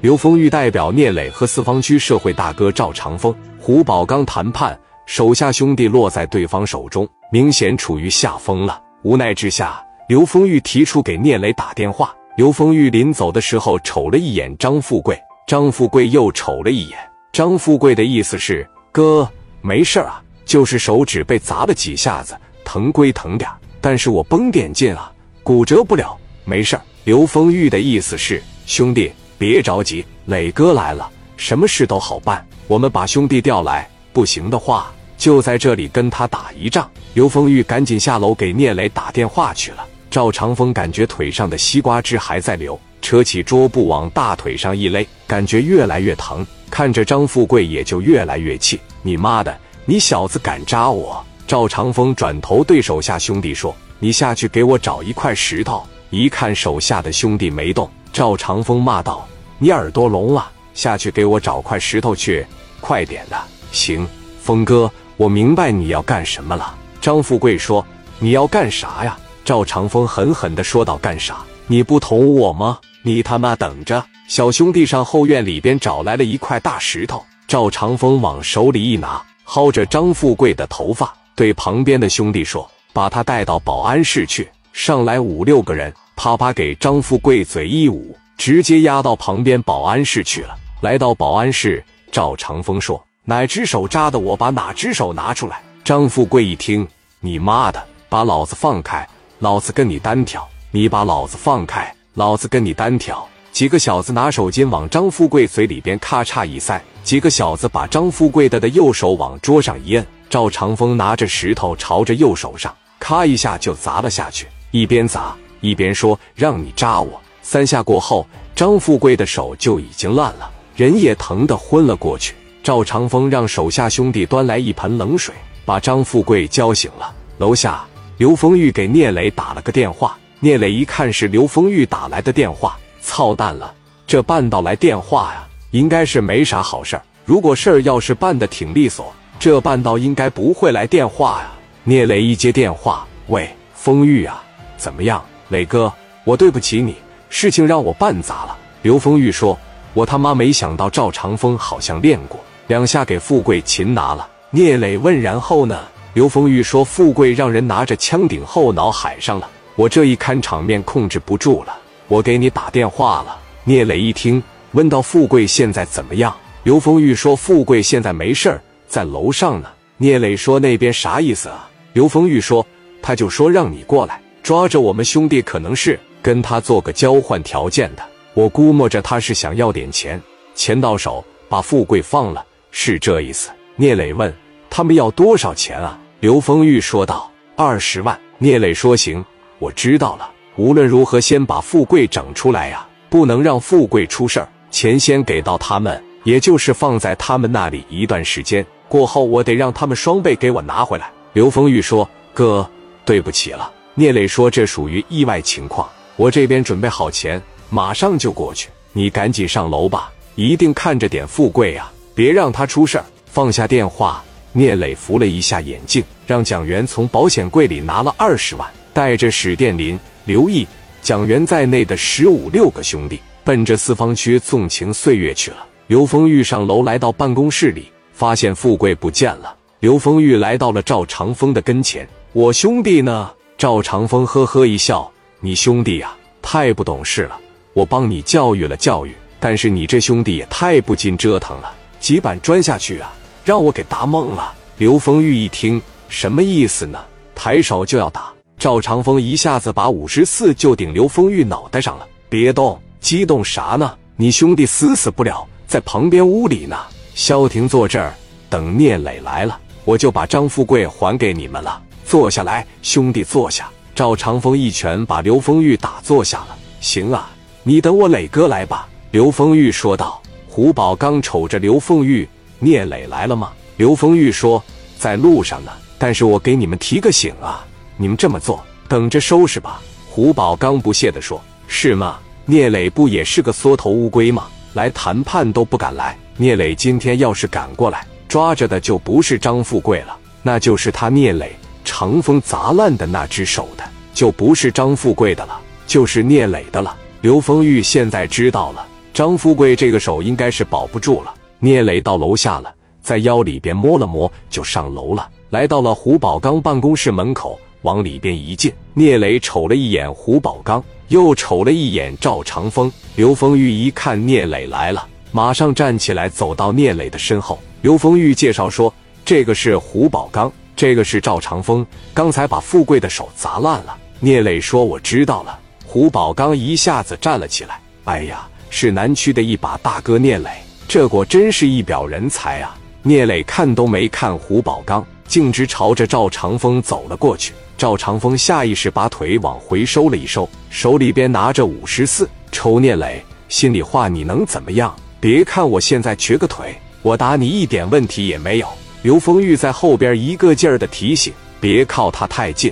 刘丰玉代表聂磊和四方区社会大哥赵长风、胡宝刚谈判，手下兄弟落在对方手中，明显处于下风了。无奈之下，刘丰玉提出给聂磊打电话。刘丰玉临走的时候瞅了一眼张富贵，张富贵又瞅了一眼。张富贵的意思是：哥，没事啊，就是手指被砸了几下子，疼归疼点但是我绷点劲啊，骨折不了，没事刘丰玉的意思是：兄弟。别着急，磊哥来了，什么事都好办。我们把兄弟调来，不行的话，就在这里跟他打一仗。刘丰玉赶紧下楼给聂磊打电话去了。赵长风感觉腿上的西瓜汁还在流，扯起桌布往大腿上一勒，感觉越来越疼。看着张富贵也就越来越气。你妈的，你小子敢扎我！赵长风转头对手下兄弟说：“你下去给我找一块石头。”一看手下的兄弟没动，赵长风骂道。你耳朵聋了？下去给我找块石头去，快点的！行，峰哥，我明白你要干什么了。张富贵说：“你要干啥呀？”赵长风狠狠地说道：“干啥？你不捅我吗？你他妈等着！”小兄弟上后院里边找来了一块大石头，赵长风往手里一拿，薅着张富贵的头发，对旁边的兄弟说：“把他带到保安室去。”上来五六个人，啪啪给张富贵嘴一捂。直接压到旁边保安室去了。来到保安室，赵长风说：“哪只手扎的？我把哪只手拿出来。”张富贵一听：“你妈的，把老子放开！老子跟你单挑！你把老子放开！老子跟你单挑！”几个小子拿手巾往张富贵嘴里边咔嚓一塞，几个小子把张富贵的的右手往桌上一摁。赵长风拿着石头朝着右手上咔一下就砸了下去，一边砸一边说：“让你扎我！”三下过后，张富贵的手就已经烂了，人也疼得昏了过去。赵长风让手下兄弟端来一盆冷水，把张富贵浇醒了。楼下，刘丰玉给聂磊打了个电话。聂磊一看是刘丰玉打来的电话，操蛋了，这半道来电话呀，应该是没啥好事儿。如果事儿要是办的挺利索，这半道应该不会来电话呀。聂磊一接电话，喂，丰玉啊，怎么样？磊哥，我对不起你。事情让我办砸了。刘丰玉说：“我他妈没想到赵长风好像练过，两下给富贵擒拿了。”聂磊问：“然后呢？”刘丰玉说：“富贵让人拿着枪顶后脑喊上了，我这一看场面控制不住了，我给你打电话了。”聂磊一听，问到：“富贵现在怎么样？”刘丰玉说：“富贵现在没事儿，在楼上呢。”聂磊说：“那边啥意思啊？”刘丰玉说：“他就说让你过来抓着我们兄弟，可能是。”跟他做个交换条件的，我估摸着他是想要点钱，钱到手把富贵放了，是这意思。聂磊问他们要多少钱啊？刘丰玉说道：“二十万。”聂磊说：“行，我知道了。无论如何，先把富贵整出来呀，不能让富贵出事儿。钱先给到他们，也就是放在他们那里一段时间，过后我得让他们双倍给我拿回来。”刘丰玉说：“哥，对不起了。”聂磊说：“这属于意外情况。”我这边准备好钱，马上就过去。你赶紧上楼吧，一定看着点富贵啊，别让他出事儿。放下电话，聂磊扶了一下眼镜，让蒋元从保险柜里拿了二十万，带着史殿林、刘毅、蒋元在内的十五六个兄弟，奔着四方区纵情岁月去了。刘丰玉上楼来到办公室里，发现富贵不见了。刘丰玉来到了赵长风的跟前：“我兄弟呢？”赵长风呵呵一笑。你兄弟呀，太不懂事了。我帮你教育了教育，但是你这兄弟也太不禁折腾了。几板砖下去啊，让我给打懵了。刘丰玉一听，什么意思呢？抬手就要打。赵长风一下子把五十四就顶刘丰玉脑袋上了。别动，激动啥呢？你兄弟死死不了，在旁边屋里呢。萧婷坐这儿，等聂磊来了，我就把张富贵还给你们了。坐下来，兄弟，坐下。赵长风一拳把刘丰玉打坐下了。行啊，你等我磊哥来吧。”刘丰玉说道。胡宝刚瞅着刘丰玉：“聂磊来了吗？”刘丰玉说：“在路上呢。但是我给你们提个醒啊，你们这么做，等着收拾吧。”胡宝刚不屑地说：“是吗？聂磊不也是个缩头乌龟吗？来谈判都不敢来。聂磊今天要是敢过来，抓着的就不是张富贵了，那就是他聂磊。”长风砸烂的那只手的，就不是张富贵的了，就是聂磊的了。刘丰玉现在知道了，张富贵这个手应该是保不住了。聂磊到楼下了，在腰里边摸了摸，就上楼了。来到了胡宝刚办公室门口，往里边一进，聂磊瞅了一眼胡宝刚，又瞅了一眼赵长风。刘丰玉一看聂磊来了，马上站起来，走到聂磊的身后。刘丰玉介绍说：“这个是胡宝刚，这个是赵长风，刚才把富贵的手砸烂了。”聂磊说：“我知道了。”胡宝刚一下子站了起来。哎呀，是南区的一把大哥聂磊，这果真是一表人才啊！聂磊看都没看胡宝刚。径直朝着赵长风走了过去。赵长风下意识把腿往回收了一收，手里边拿着五十四，抽聂磊，心里话你能怎么样？别看我现在瘸个腿，我打你一点问题也没有。刘丰玉在后边一个劲儿的提醒：别靠他太近。